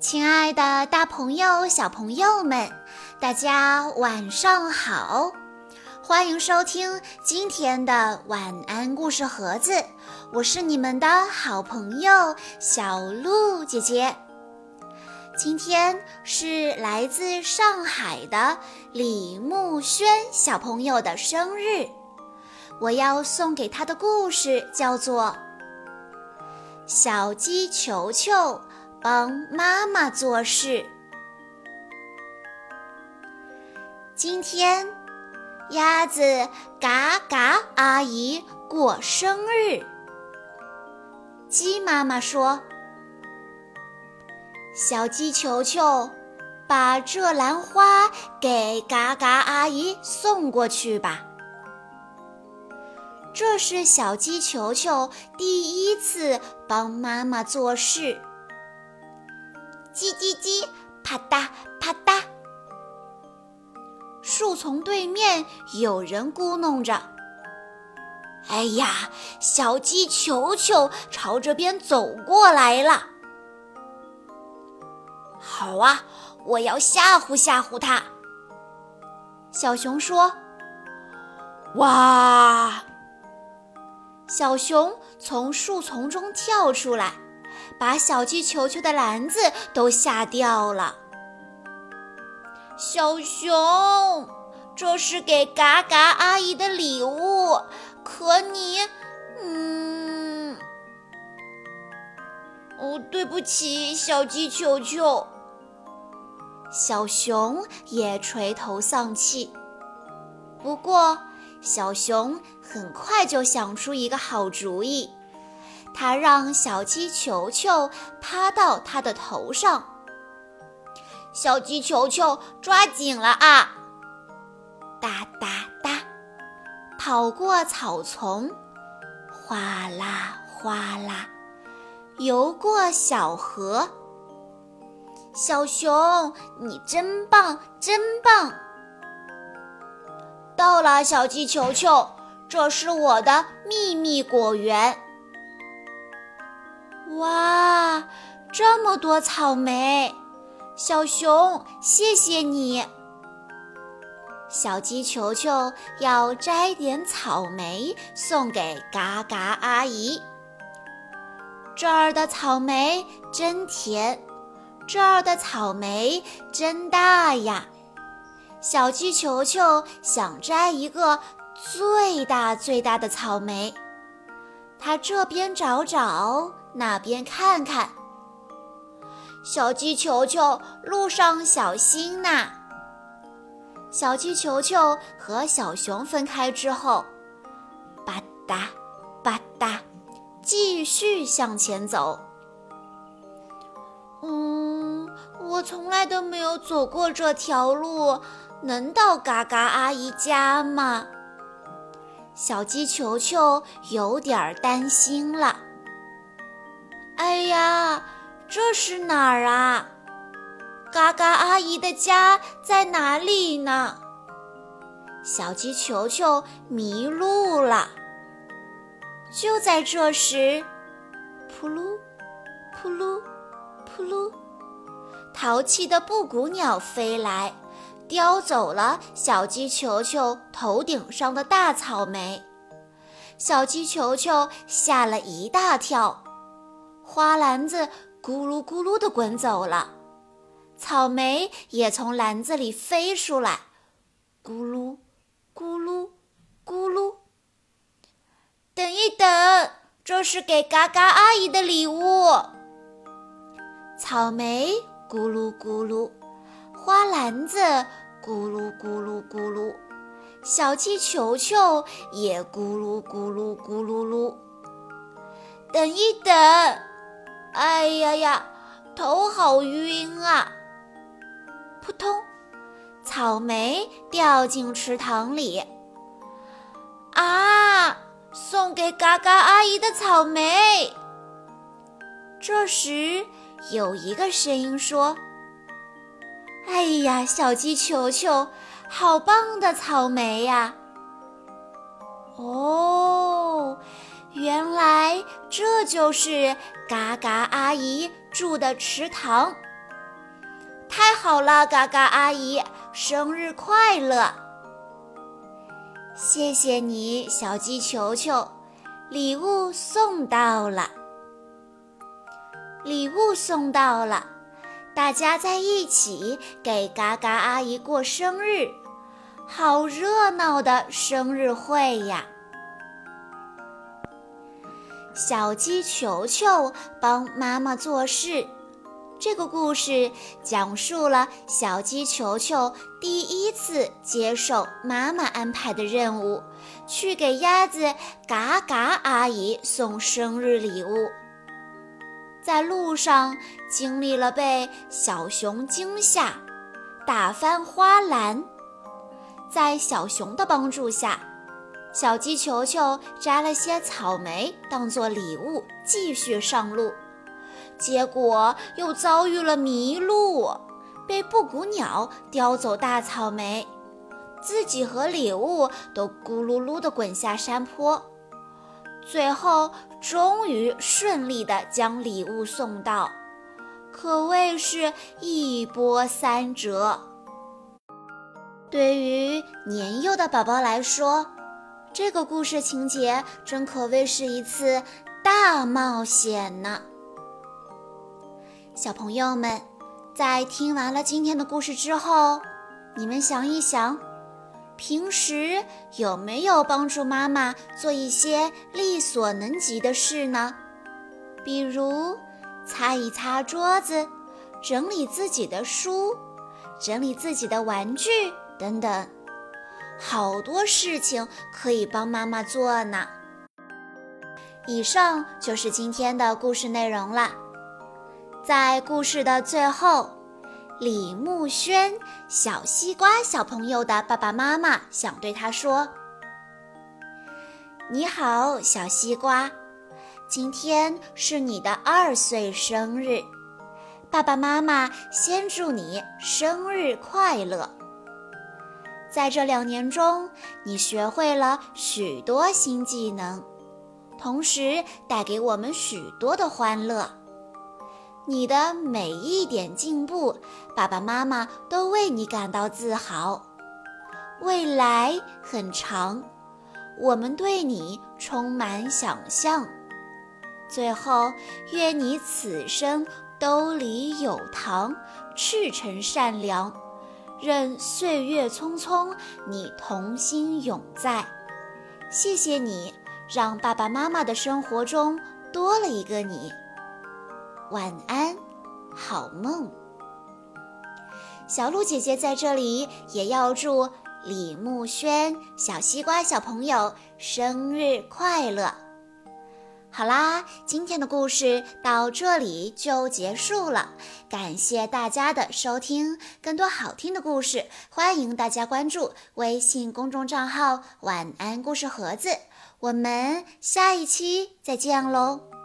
亲爱的，大朋友、小朋友们，大家晚上好！欢迎收听今天的晚安故事盒子，我是你们的好朋友小鹿姐姐。今天是来自上海的李木轩小朋友的生日，我要送给他的故事叫做《小鸡球球》。帮妈妈做事。今天，鸭子嘎嘎阿姨过生日。鸡妈妈说：“小鸡球球，把这篮花给嘎嘎阿姨送过去吧。”这是小鸡球球第一次帮妈妈做事。叽叽叽，啪嗒啪嗒。树丛对面有人咕哝着：“哎呀，小鸡球球朝这边走过来了。”好啊，我要吓唬吓唬它。小熊说：“哇！”小熊从树丛中跳出来。把小鸡球球的篮子都吓掉了。小熊，这是给嘎嘎阿姨的礼物，可你……嗯……哦，对不起，小鸡球球。小熊也垂头丧气。不过，小熊很快就想出一个好主意。他让小鸡球球趴到他的头上，小鸡球球抓紧了啊！哒哒哒，跑过草丛，哗啦哗啦，游过小河。小熊，你真棒，真棒！到了，小鸡球球，这是我的秘密果园。哇，这么多草莓！小熊，谢谢你。小鸡球球要摘点草莓送给嘎嘎阿姨。这儿的草莓真甜，这儿的草莓真大呀！小鸡球球想摘一个最大最大的草莓，它这边找找。那边看看，小鸡球球，路上小心呐！小鸡球球和小熊分开之后，吧嗒吧嗒，继续向前走。嗯，我从来都没有走过这条路，能到嘎嘎阿姨家吗？小鸡球球有点担心了。哎呀，这是哪儿啊？嘎嘎阿姨的家在哪里呢？小鸡球球迷路了。就在这时，扑噜，扑噜，扑噜，淘气的布谷鸟飞来，叼走了小鸡球球头顶上的大草莓。小鸡球球吓了一大跳。花篮子咕噜咕噜地滚走了，草莓也从篮子里飞出来，咕噜咕噜咕噜。等一等，这是给嘎嘎阿姨的礼物。草莓咕噜咕噜，花篮子咕噜咕噜咕噜，小气球球也咕噜咕噜咕噜噜。等一等。哎呀呀，头好晕啊！扑通，草莓掉进池塘里。啊，送给嘎嘎阿姨的草莓。这时，有一个声音说：“哎呀，小鸡球球，好棒的草莓呀！”哦。原来这就是嘎嘎阿姨住的池塘，太好了，嘎嘎阿姨，生日快乐！谢谢你，小鸡球球，礼物送到了，礼物送到了，大家在一起给嘎嘎阿姨过生日，好热闹的生日会呀！小鸡球球帮妈妈做事。这个故事讲述了小鸡球球第一次接受妈妈安排的任务，去给鸭子嘎嘎阿姨送生日礼物。在路上经历了被小熊惊吓，打翻花篮，在小熊的帮助下，小鸡球球摘了些草莓当做礼物，继续上路。结果又遭遇了迷路，被布谷鸟叼走大草莓，自己和礼物都咕噜噜地滚下山坡，最后终于顺利地将礼物送到，可谓是一波三折。对于年幼的宝宝来说，这个故事情节真可谓是一次大冒险呢。小朋友们，在听完了今天的故事之后，你们想一想，平时有没有帮助妈妈做一些力所能及的事呢？比如擦一擦桌子、整理自己的书、整理自己的玩具等等，好多事情可以帮妈妈做呢。以上就是今天的故事内容了。在故事的最后，李木轩小西瓜小朋友的爸爸妈妈想对他说：“你好，小西瓜，今天是你的二岁生日，爸爸妈妈先祝你生日快乐。在这两年中，你学会了许多新技能，同时带给我们许多的欢乐。”你的每一点进步，爸爸妈妈都为你感到自豪。未来很长，我们对你充满想象。最后，愿你此生兜里有糖，赤诚善良，任岁月匆匆，你童心永在。谢谢你，让爸爸妈妈的生活中多了一个你。晚安，好梦。小鹿姐姐在这里也要祝李木轩小西瓜小朋友生日快乐。好啦，今天的故事到这里就结束了，感谢大家的收听。更多好听的故事，欢迎大家关注微信公众账号“晚安故事盒子”。我们下一期再见喽！